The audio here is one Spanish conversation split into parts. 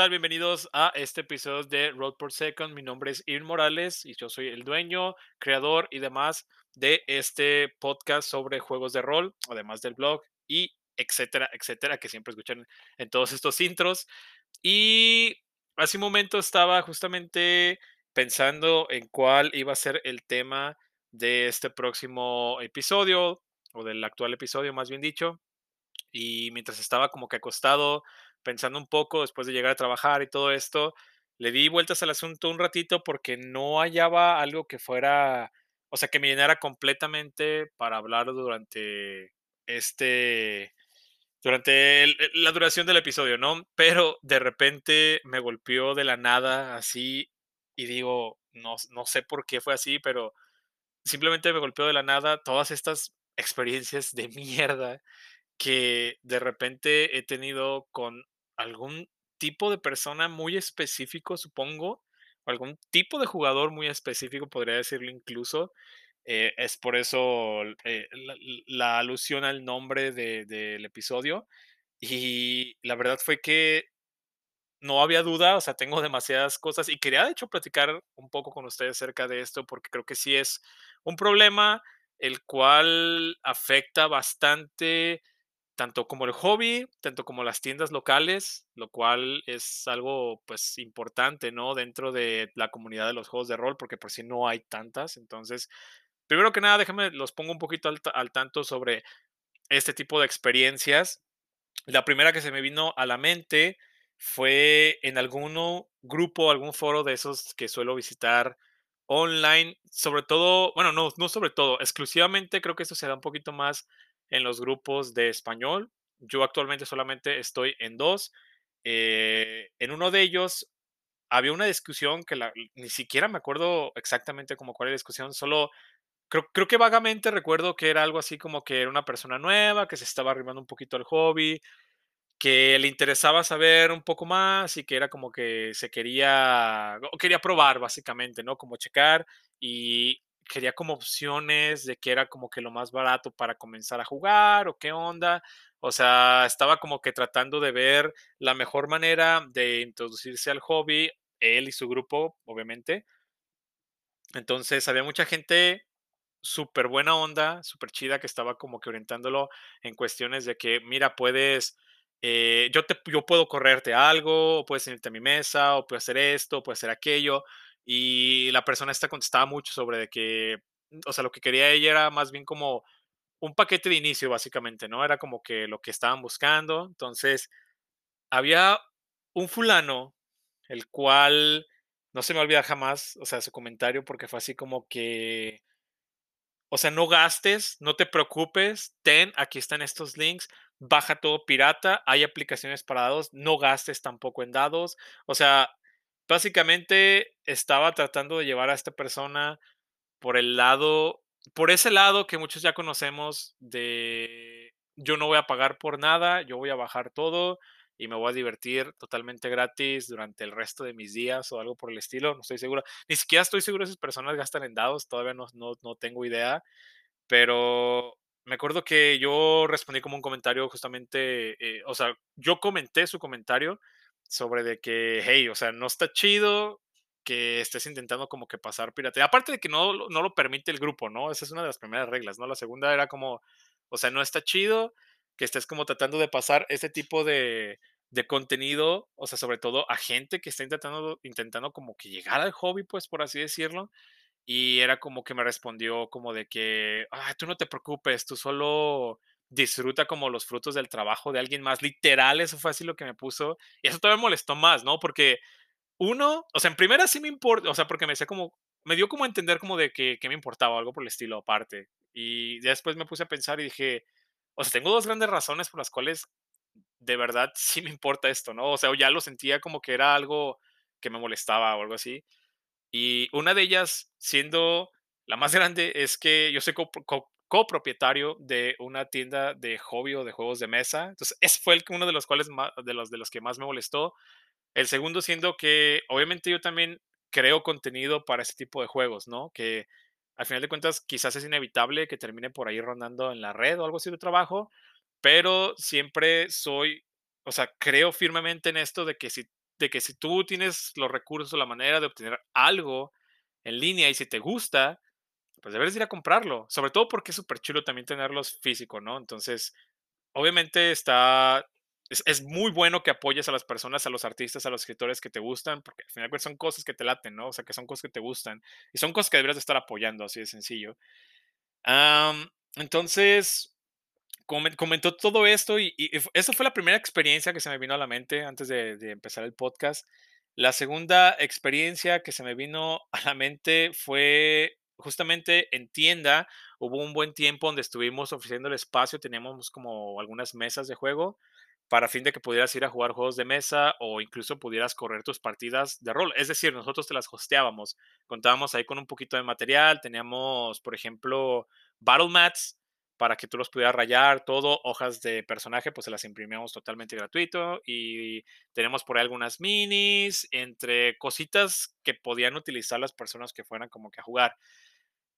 ¿Qué tal? Bienvenidos a este episodio de Road per Second. Mi nombre es Irvin Morales y yo soy el dueño, creador y demás de este podcast sobre juegos de rol, además del blog y etcétera, etcétera, que siempre escuchan en todos estos intros. Y hace un momento estaba justamente pensando en cuál iba a ser el tema de este próximo episodio, o del actual episodio, más bien dicho. Y mientras estaba como que acostado, pensando un poco después de llegar a trabajar y todo esto, le di vueltas al asunto un ratito porque no hallaba algo que fuera, o sea, que me llenara completamente para hablar durante este, durante la duración del episodio, ¿no? Pero de repente me golpeó de la nada así y digo, no, no sé por qué fue así, pero simplemente me golpeó de la nada todas estas experiencias de mierda que de repente he tenido con algún tipo de persona muy específico, supongo, o algún tipo de jugador muy específico, podría decirlo incluso. Eh, es por eso eh, la, alusión al nombre de- del episodio. Y la verdad fue que no había duda, o sea, tengo demasiadas cosas y quería de hecho platicar un poco con ustedes acerca de esto porque creo que sí es un problema el cual afecta bastante tanto como el hobby, tanto como las tiendas locales, lo cual es algo pues importante, ¿no? Dentro de la comunidad de los juegos de rol, porque por si no hay tantas. Entonces, primero que nada, déjenme, los pongo un poquito al, al tanto sobre este tipo de experiencias. La primera que se me vino a la mente fue en algún grupo, algún foro de esos que suelo visitar online, sobre todo, bueno, no, no sobre todo, exclusivamente creo que esto se da un poquito más en los grupos de español. Yo actualmente solamente estoy en dos. Eh, en uno de ellos había una discusión que la- ni siquiera me acuerdo exactamente como cuál era la discusión, solo creo, que vagamente recuerdo que era algo así como que era una persona nueva, que se estaba arrimando un poquito al hobby, que le interesaba saber un poco más y que era como que se quería, quería probar básicamente, ¿no? Como checar y quería como opciones de que era como que lo más barato para comenzar a jugar o qué onda. O sea, estaba como que tratando de ver la mejor manera de introducirse al hobby, él y su grupo, obviamente. Entonces, había mucha gente súper buena onda, súper chida, que estaba como que orientándolo en cuestiones de que, mira, puedes, eh, yo, te, yo puedo correrte algo, o puedes irte a mi mesa, o puedo hacer esto, o puedo hacer aquello. Y la persona esta contestaba mucho sobre de que, o sea, lo que quería ella era más bien como un paquete de inicio, básicamente, ¿no? Era como que lo que estaban buscando. Entonces, había un fulano, el cual no se me olvida jamás, o sea, su comentario, porque fue así como que o sea, no gastes, no te preocupes, ten, aquí están estos links, baja todo pirata, hay aplicaciones para dados, no gastes tampoco en dados. O sea, básicamente estaba tratando de llevar a esta persona por el lado, por ese lado que muchos ya conocemos de yo no voy a pagar por nada, yo voy a bajar todo y me voy a divertir totalmente gratis durante el resto de mis días o algo por el estilo, no estoy seguro. Ni siquiera estoy seguro si esas personas gastan en dados, todavía no, no, no tengo idea, pero me acuerdo que yo respondí como un comentario justamente, eh, o sea, yo comenté su comentario sobre de que, hey, o sea, no está chido que estés intentando como que pasar piratería. Aparte de que no, no lo permite el grupo, ¿no? Esa es una de las primeras reglas, ¿no? La segunda era como, o sea, no está chido que estés como tratando de pasar este tipo de, de contenido, o sea, sobre todo a gente que está intentando, intentando como que llegar al hobby, pues, por así decirlo y era como que me respondió como de que, ah, tú no te preocupes, tú solo disfruta como los frutos del trabajo de alguien más. Literal, eso fue así lo que me puso. Y eso todavía me molestó más, ¿no? Porque uno, o sea, en primera sí me importa, o sea, porque me decía como, me dio como a entender como de que, que me importaba algo por el estilo aparte. Y después me puse a pensar y dije, o sea, tengo dos grandes razones por las cuales de verdad sí me importa esto, ¿no? O sea, ya lo sentía como que era algo que me molestaba o algo así. Y una de ellas, siendo la más grande, es que yo soy copropietario de una tienda de hobby o de juegos de mesa. Entonces, ese fue el, uno de los cuales de los, de los que más me molestó. El segundo siendo que obviamente yo también creo contenido para ese tipo de juegos, ¿no? Que al final de cuentas quizás es inevitable que termine por ahí rondando en la red o algo así de trabajo, pero siempre soy, o sea, creo firmemente en esto de que si de que si tú tienes los recursos o la manera de obtener algo en línea y si te gusta, pues deberes ir a comprarlo. Sobre todo porque es súper chulo también tenerlos físico, ¿no? Entonces, obviamente está es, muy bueno que apoyes a las personas, a los artistas, a los escritores que te gustan, porque al final son cosas que te laten, ¿no? O sea, que son cosas que te gustan y son cosas que deberías estar apoyando, así de sencillo. entonces, comentó todo esto y, esa fue la primera experiencia que se me vino a la mente antes de empezar el podcast. La segunda experiencia que se me vino a la mente fue justamente en tienda. Hubo un buen tiempo donde estuvimos ofreciendo el espacio, teníamos como algunas mesas de juego para fin de que pudieras ir a jugar juegos de mesa o incluso pudieras correr tus partidas de rol. Es decir, nosotros te las hosteábamos. Contábamos ahí con un poquito de material. Teníamos, por ejemplo, battle mats para que tú los pudieras rayar, todo, hojas de personaje, pues se las imprimíamos totalmente gratuito y tenemos por ahí algunas minis, entre cositas que podían utilizar las personas que fueran como que a jugar.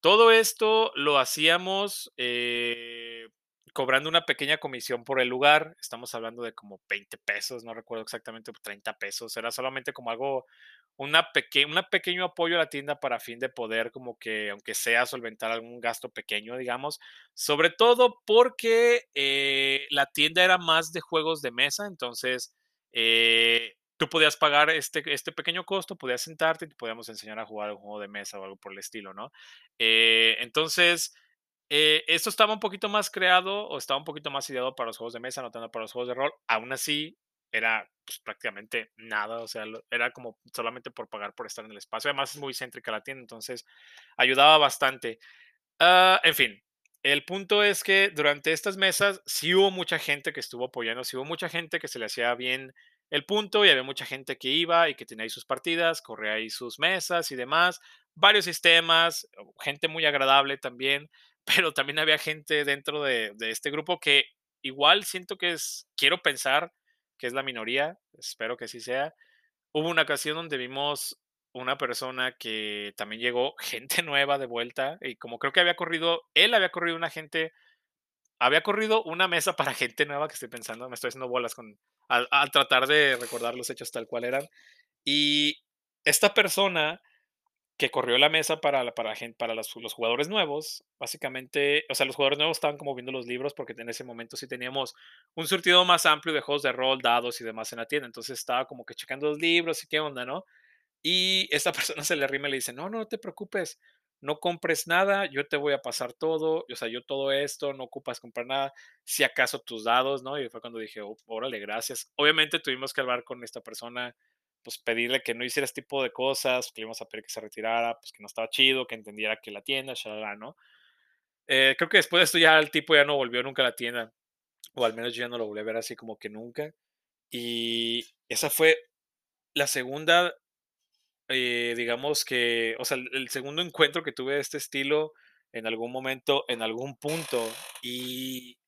Todo esto lo hacíamos eh, cobrando una pequeña comisión por el lugar. Estamos hablando de como 20 pesos, no recuerdo exactamente, 30 pesos. Era solamente como algo, una un pequeño apoyo a la tienda para fin de poder como que, aunque sea, solventar algún gasto pequeño, digamos. Sobre todo porque eh, la tienda era más de juegos de mesa, entonces eh, tú podías pagar este, este pequeño costo, podías sentarte y te podíamos enseñar a jugar un juego de mesa o algo por el estilo, ¿no? Eh, entonces eh, esto estaba un poquito más creado o estaba un poquito más ideado para los juegos de mesa, no tanto para los juegos de rol. Aún así, era pues, prácticamente nada, o sea, era como solamente por pagar por estar en el espacio. Además, es muy céntrica la tienda, entonces ayudaba bastante. Ah, en fin, el punto es que durante estas mesas sí hubo mucha gente que estuvo apoyando, sí hubo mucha gente que se le hacía bien el punto y había mucha gente que iba y que tenía ahí sus partidas, corría ahí sus mesas y demás, varios sistemas, gente muy agradable también pero también había gente dentro de, este grupo que igual siento que es, quiero pensar que es la minoría, espero que así sea. Hubo una ocasión donde vimos una persona que también llegó gente nueva de vuelta y como creo que había corrido, él había corrido una gente, había corrido una mesa para gente nueva que estoy pensando, me estoy haciendo bolas con, al, tratar de recordar los hechos tal cual eran. Y esta persona que corrió la mesa para, para, para los, los, jugadores nuevos. Básicamente, o sea, los jugadores nuevos estaban como viendo los libros porque en ese momento sí teníamos un surtido más amplio de juegos de rol, dados y demás en la tienda. Entonces estaba como que checando los libros y qué onda, ¿no? Y esta persona se le rima y le dice, no, no te preocupes, no compres nada, yo te voy a pasar todo, o sea, yo todo esto, no ocupas comprar nada, si acaso tus dados, ¿no? Y fue cuando dije, oh, órale, gracias. Obviamente tuvimos que hablar con esta persona pues pedirle que no hiciera este tipo de cosas, que le íbamos a pedir que se retirara, pues que no estaba chido, que entendiera que la tienda, shalala, ¿no? Eh, creo que después de esto ya el tipo ya no volvió nunca a la tienda, o al menos yo ya no lo volví a ver así como que nunca. Y esa fue la segunda, eh, digamos que, o sea, el segundo encuentro que tuve de este estilo en algún momento, en algún punto. Y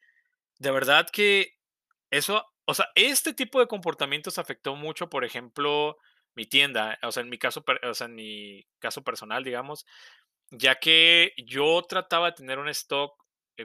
de verdad que eso o sea, este tipo de comportamientos afectó mucho, por ejemplo, mi tienda, o sea, en mi caso, o sea, en mi caso personal, digamos, ya que yo trataba de tener un stock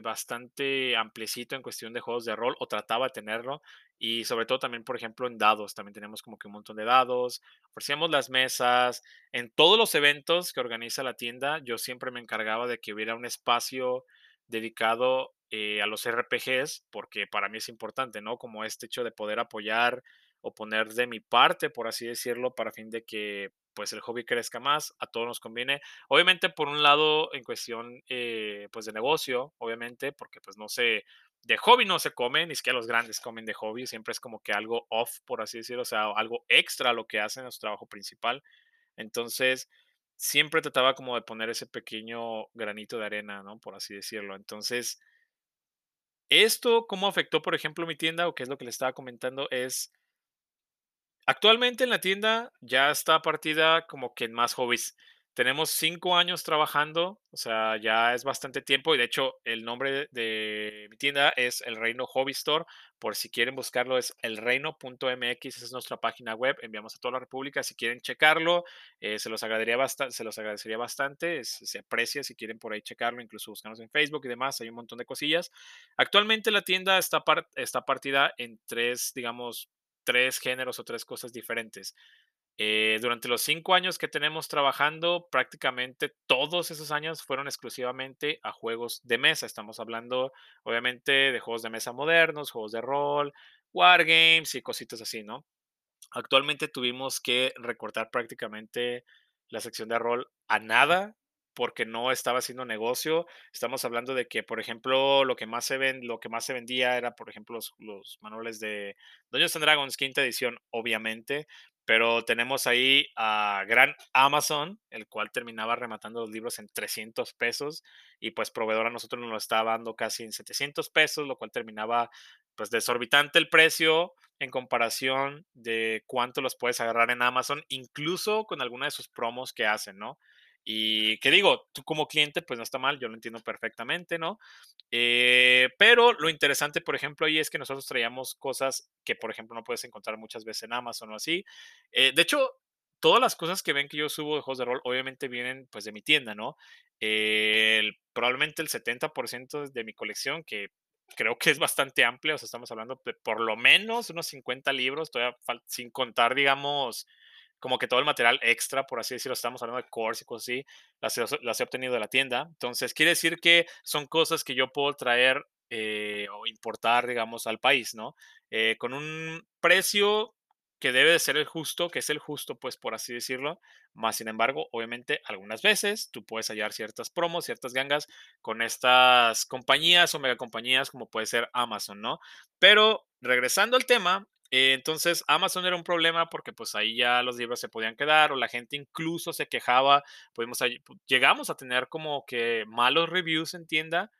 bastante ampliecito en cuestión de juegos de rol, o trataba de tenerlo, y sobre todo también, por ejemplo, en dados, también tenemos como que un montón de dados, ofrecíamos las mesas, en todos los eventos que organiza la tienda, yo siempre me encargaba de que hubiera un espacio dedicado eh, a los RPGs, porque para mí es importante, ¿no? Como este hecho de poder apoyar o poner de mi parte, por así decirlo, para fin de que pues el hobby crezca más, a todos nos conviene. Obviamente, por un lado, en cuestión eh, pues de negocio, obviamente, porque pues no sé, de hobby no se come, ni siquiera los grandes comen de hobby, siempre es como que algo off, por así decirlo, o sea, algo extra a lo que hacen en su trabajo principal. Entonces, siempre trataba como de poner ese pequeño granito de arena, ¿no? Por así decirlo. Entonces, esto, ¿cómo afectó, por ejemplo, mi tienda? O qué es lo que le estaba comentando, es actualmente en la tienda ya está partida como que en más hobbies. Tenemos cinco años trabajando, o sea, ya es bastante tiempo y de hecho el nombre de mi tienda es El Reino Hobby Store. Por si quieren buscarlo es elreino.mx, esa es nuestra página web, enviamos a toda la República. Si quieren checarlo, eh, se, los agradecería bastante, se los agradecería bastante, se aprecia si quieren por ahí checarlo, incluso buscarnos en Facebook y demás, hay un montón de cosillas. Actualmente la tienda está, está partida en tres, digamos, tres géneros o tres cosas diferentes. Eh, durante los cinco años que tenemos trabajando, prácticamente todos esos años fueron exclusivamente a juegos de mesa. Estamos hablando, obviamente, de juegos de mesa modernos, juegos de rol, wargames y cositas así, ¿no? Actualmente tuvimos que recortar prácticamente la sección de rol a nada porque no estaba haciendo negocio. Estamos hablando de que, por ejemplo, lo que más se, ven, lo que más se vendía era, por ejemplo, los, manuales de Dungeons and Dragons, quinta edición, obviamente, pero tenemos ahí a gran Amazon, el cual terminaba rematando los libros en 300 pesos y pues proveedor a nosotros nos lo estaba dando casi en 700 pesos, lo cual terminaba pues desorbitante el precio en comparación de cuánto los puedes agarrar en Amazon, incluso con alguna de sus promos que hacen, ¿no? Y que digo, tú como cliente, pues no está mal, yo lo entiendo perfectamente, ¿no? Eh, pero lo interesante, por ejemplo, ahí es que nosotros traíamos cosas que, por ejemplo, no puedes encontrar muchas veces en Amazon o así. Eh, de hecho, todas las cosas que ven que yo subo de juegos de rol, obviamente vienen pues de mi tienda, ¿no? probablemente el 70% de mi colección, que creo que es bastante amplia, o sea, estamos hablando de por lo menos unos 50 libros, sin contar, digamos, como que todo el material extra, por así decirlo, estamos hablando de cores y cosas así, las, las he obtenido de la tienda. Entonces, quiere decir que son cosas que yo puedo traer eh, o importar, digamos, al país, ¿no? Eh, con un precio que debe de ser el justo, que es el justo, pues por así decirlo. Más sin embargo, obviamente, algunas veces tú puedes hallar ciertas promos, ciertas gangas con estas compañías o megacompañías como puede ser Amazon, ¿no? Pero regresando al tema, eh, entonces Amazon era un problema porque pues ahí ya los libros se podían quedar o la gente incluso se quejaba, pudimos, llegamos a tener como que malos reviews en tienda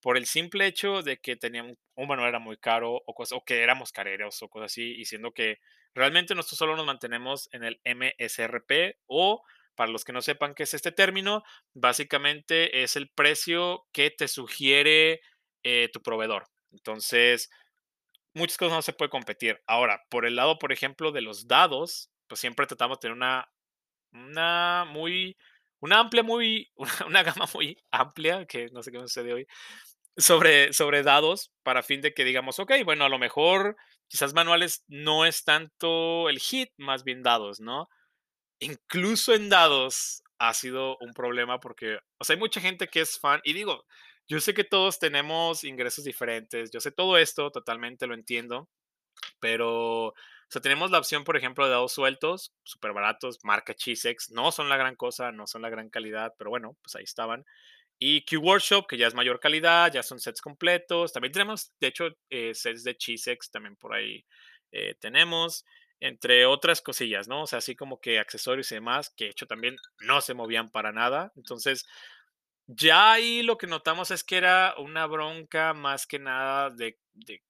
por el simple hecho de que tenían un manual era muy caro o, o que éramos careros o cosas así, y que realmente nosotros solo nos mantenemos en el MSRP o para los que no sepan qué es este término, básicamente es el precio que te sugiere eh, tu proveedor. Entonces, muchas cosas no se puede competir. Ahora, por el lado, por ejemplo, de los dados, pues siempre tratamos de tener una, una muy, una amplia, muy, una, gama muy amplia, que no sé qué me sucede hoy, sobre, sobre dados, para fin de que digamos, ok, bueno, a lo mejor quizás manuales no es tanto el hit, más bien dados, ¿no? Incluso en dados ha sido un problema porque, o sea, hay mucha gente que es fan, y digo, yo sé que todos tenemos ingresos diferentes, yo sé todo esto, totalmente lo entiendo, pero, o sea, tenemos la opción, por ejemplo, de dados sueltos, súper baratos, marca Chisex, no son la gran cosa, no son la gran calidad, pero bueno, pues ahí estaban. Y Q Workshop, que ya es mayor calidad, ya son sets completos. También tenemos, de hecho, eh, sets de Chisex, también por ahí eh, tenemos, entre otras cosillas, ¿no? O sea, así como que accesorios y demás, que de hecho también no se movían para nada. Entonces, ya ahí lo que notamos es que era una bronca más que nada de,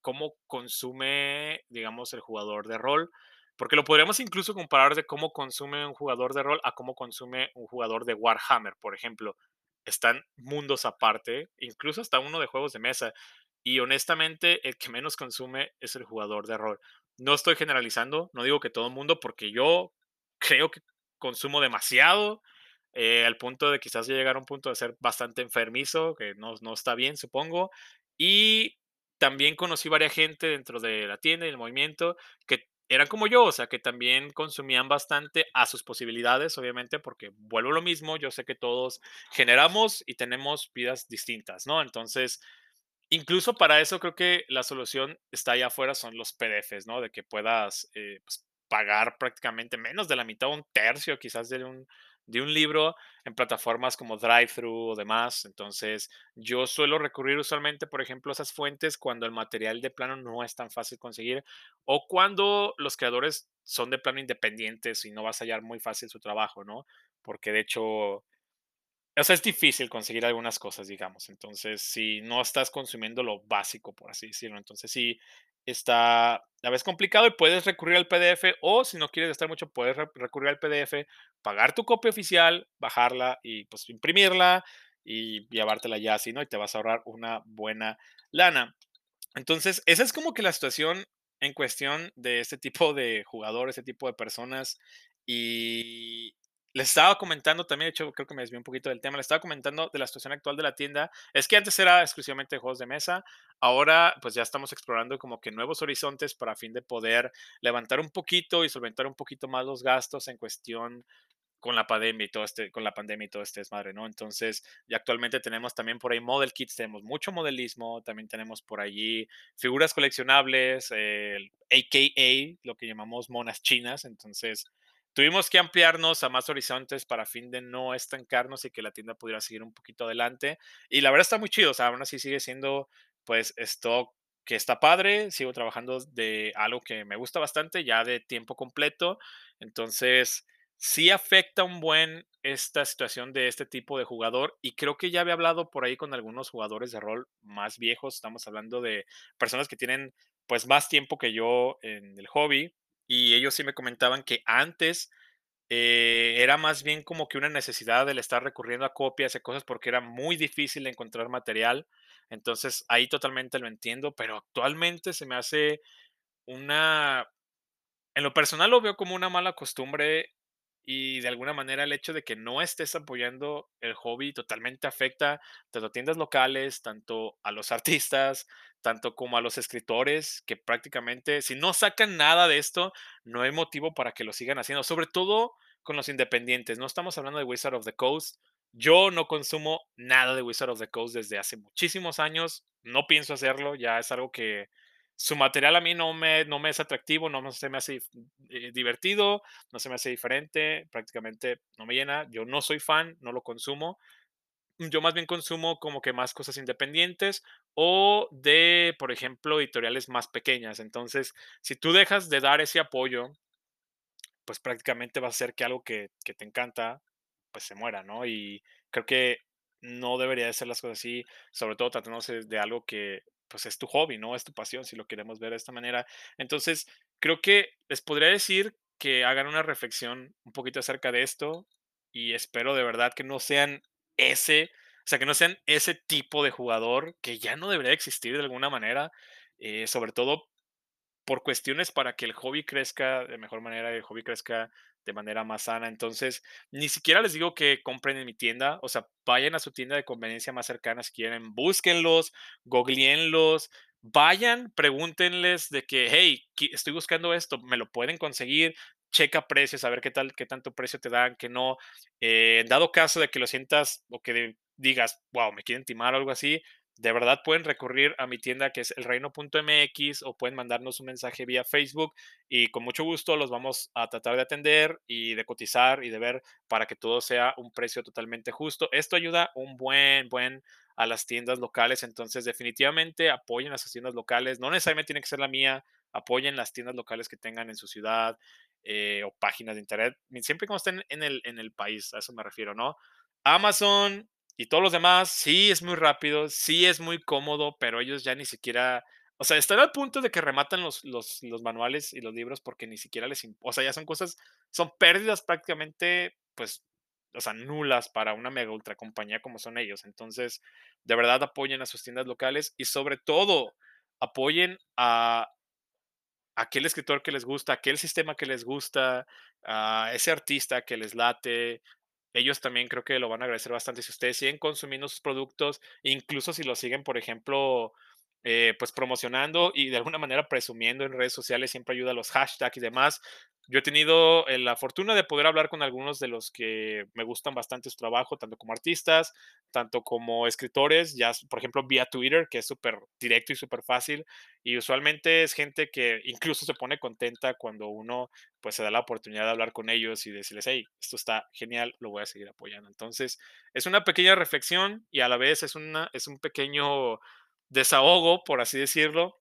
cómo consume, digamos, el jugador de rol. Porque lo podríamos incluso comparar de cómo consume un jugador de rol a cómo consume un jugador de Warhammer, por ejemplo. Están mundos aparte, incluso hasta uno de juegos de mesa. Y honestamente, el que menos consume es el jugador de rol. No estoy generalizando, no digo que todo el mundo, porque yo creo que consumo demasiado eh, al punto de quizás llegar a un punto de ser bastante enfermizo, que no, no está bien, supongo. Y también conocí varias gente dentro de la tienda y el movimiento que eran como yo, o sea, que también consumían bastante a sus posibilidades, obviamente, porque vuelvo a lo mismo, yo sé que todos generamos y tenemos vidas distintas, ¿no? Entonces, incluso para eso creo que la solución está allá afuera, son los PDFs, ¿no? De que puedas eh, pues, pagar prácticamente menos de la mitad, un tercio quizás de un, de un libro en plataformas como DriveThru o demás. Entonces, yo suelo recurrir usualmente, por ejemplo, a esas fuentes cuando el material de plano no es tan fácil conseguir o cuando los creadores son de plano independientes y no vas a hallar muy fácil su trabajo, ¿no? Porque de hecho, o sea, es difícil conseguir algunas cosas, digamos. Entonces, si no estás consumiendo lo básico, por así decirlo, entonces sí está a veces complicado y puedes recurrir al PDF o si no quieres gastar mucho, puedes recurrir al PDF, pagar tu copia oficial, bajarla y pues imprimirla y llevártela ya así, ¿no? Y te vas a ahorrar una buena lana. Entonces, esa es como que la situación en cuestión de este tipo de jugadores, este tipo de personas. Y les estaba comentando también, de hecho, creo que me desvié un poquito del tema, les estaba comentando de la situación actual de la tienda. Es que antes era exclusivamente juegos de mesa, ahora pues ya estamos explorando como que nuevos horizontes para fin de poder levantar un poquito y solventar un poquito más los gastos en cuestión con la pandemia y todo este, con la pandemia y todo este desmadre, ¿no? Entonces, ya actualmente tenemos también por ahí model kits, tenemos mucho modelismo, también tenemos por allí figuras coleccionables, el AKA, lo que llamamos monas chinas, entonces tuvimos que ampliarnos a más horizontes para fin de no estancarnos y que la tienda pudiera seguir un poquito adelante. Y la verdad está muy chido, o sea, aún así sigue siendo pues stock que está padre, sigo trabajando de algo que me gusta bastante, ya de tiempo completo, entonces sí afecta un buen esta situación de este tipo de jugador y creo que ya había hablado por ahí con algunos jugadores de rol más viejos, estamos hablando de personas que tienen pues más tiempo que yo en el hobby y ellos sí me comentaban que antes eh, era más bien como que una necesidad del estar recurriendo a copias y cosas porque era muy difícil encontrar material. Entonces ahí totalmente lo entiendo, pero actualmente se me hace una, en lo personal lo veo como una mala costumbre y de alguna manera el hecho de que no estés apoyando el hobby totalmente afecta tanto a tiendas locales, tanto a los artistas, tanto como a los escritores, que prácticamente si no sacan nada de esto, no hay motivo para que lo sigan haciendo, sobre todo con los independientes. No estamos hablando de Wizard of the Coast. Yo no consumo nada de Wizard of the Coast desde hace muchísimos años. No pienso hacerlo, ya es algo que su material a mí no me, no me es atractivo, no se me hace eh, divertido, no se me hace diferente, prácticamente no me llena. Yo no soy fan, no lo consumo. Yo más bien consumo como que más cosas independientes o de, por ejemplo, editoriales más pequeñas. Entonces, si tú dejas de dar ese apoyo, pues prácticamente va a ser que algo que, que te encanta, pues se muera, ¿no? Y creo que no debería de ser las cosas así, sobre todo tratándose de algo que pues es tu hobby, ¿no? Es tu pasión, si lo queremos ver de esta manera. Entonces, creo que les podría decir que hagan una reflexión un poquito acerca de esto y espero de verdad que no sean ese, o sea, que no sean ese tipo de jugador que ya no debería existir de alguna manera, eh, sobre todo por cuestiones para que el hobby crezca de mejor manera, el hobby crezca de manera más sana. Entonces, ni siquiera les digo que compren en mi tienda, o sea, vayan a su tienda de conveniencia más cercana si quieren, búsquenlos, googleenlos, vayan, pregúntenles de que, hey, estoy buscando esto, me lo pueden conseguir, checa precios, a ver qué tal, qué tanto precio te dan, que no. Eh, dado caso de que lo sientas o que digas, wow, me quieren timar o algo así, de verdad pueden recurrir a mi tienda que es elreino.mx o pueden mandarnos un mensaje vía Facebook y con mucho gusto los vamos a tratar de atender y de cotizar y de ver para que todo sea un precio totalmente justo. Esto ayuda un buen, buen a las tiendas locales, entonces definitivamente apoyen a sus tiendas locales, no necesariamente tiene que ser la mía, apoyen las tiendas locales que tengan en su ciudad eh, o páginas de internet, siempre como estén en el, en el país, a eso me refiero, ¿no? Amazon, y todos los demás, sí es muy rápido, sí es muy cómodo, pero ellos ya ni siquiera, o sea, están al punto de que rematan los, los, los manuales y los libros porque ni siquiera les, o sea, ya son cosas, son pérdidas prácticamente, pues, o sea, nulas para una mega ultra compañía como son ellos. Entonces, de verdad apoyen a sus tiendas locales y sobre todo apoyen a aquel escritor que les gusta, aquel sistema que les gusta, a ese artista que les late, ellos también creo que lo van a agradecer bastante. Si ustedes siguen consumiendo sus productos, incluso si lo siguen, por ejemplo, eh, pues promocionando y de alguna manera presumiendo en redes sociales, siempre ayuda a los hashtags y demás. Yo he tenido eh, la fortuna de poder hablar con algunos de los que me gustan bastante su trabajo, tanto como artistas, tanto como escritores, ya por ejemplo vía Twitter, que es súper directo y súper fácil, y usualmente es gente que incluso se pone contenta cuando uno pues se da la oportunidad de hablar con ellos y decirles, hey, esto está genial, lo voy a seguir apoyando. Entonces, es una pequeña reflexión y a la vez es, una, es un pequeño desahogo, por así decirlo,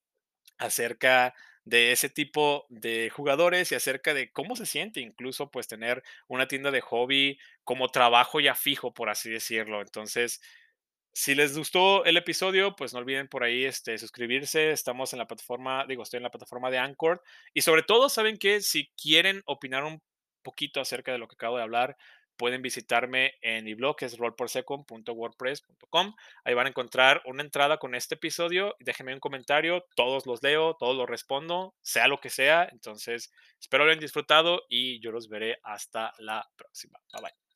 acerca de ese tipo de jugadores y acerca de cómo se siente incluso pues tener una tienda de hobby como trabajo ya fijo, por así decirlo. Entonces, si les gustó el episodio, pues no olviden por ahí este, suscribirse. Estamos en la plataforma, digo, estoy en la plataforma de Anchor. Y sobre todo, saben que si quieren opinar un poquito acerca de lo que acabo de hablar, pueden visitarme en mi blog, que es rollporsecond.wordpress.com. Ahí van a encontrar una entrada con este episodio. Déjenme un comentario, todos los leo, todos los respondo, sea lo que sea. Entonces, espero lo hayan disfrutado y yo los veré hasta la próxima. Bye bye.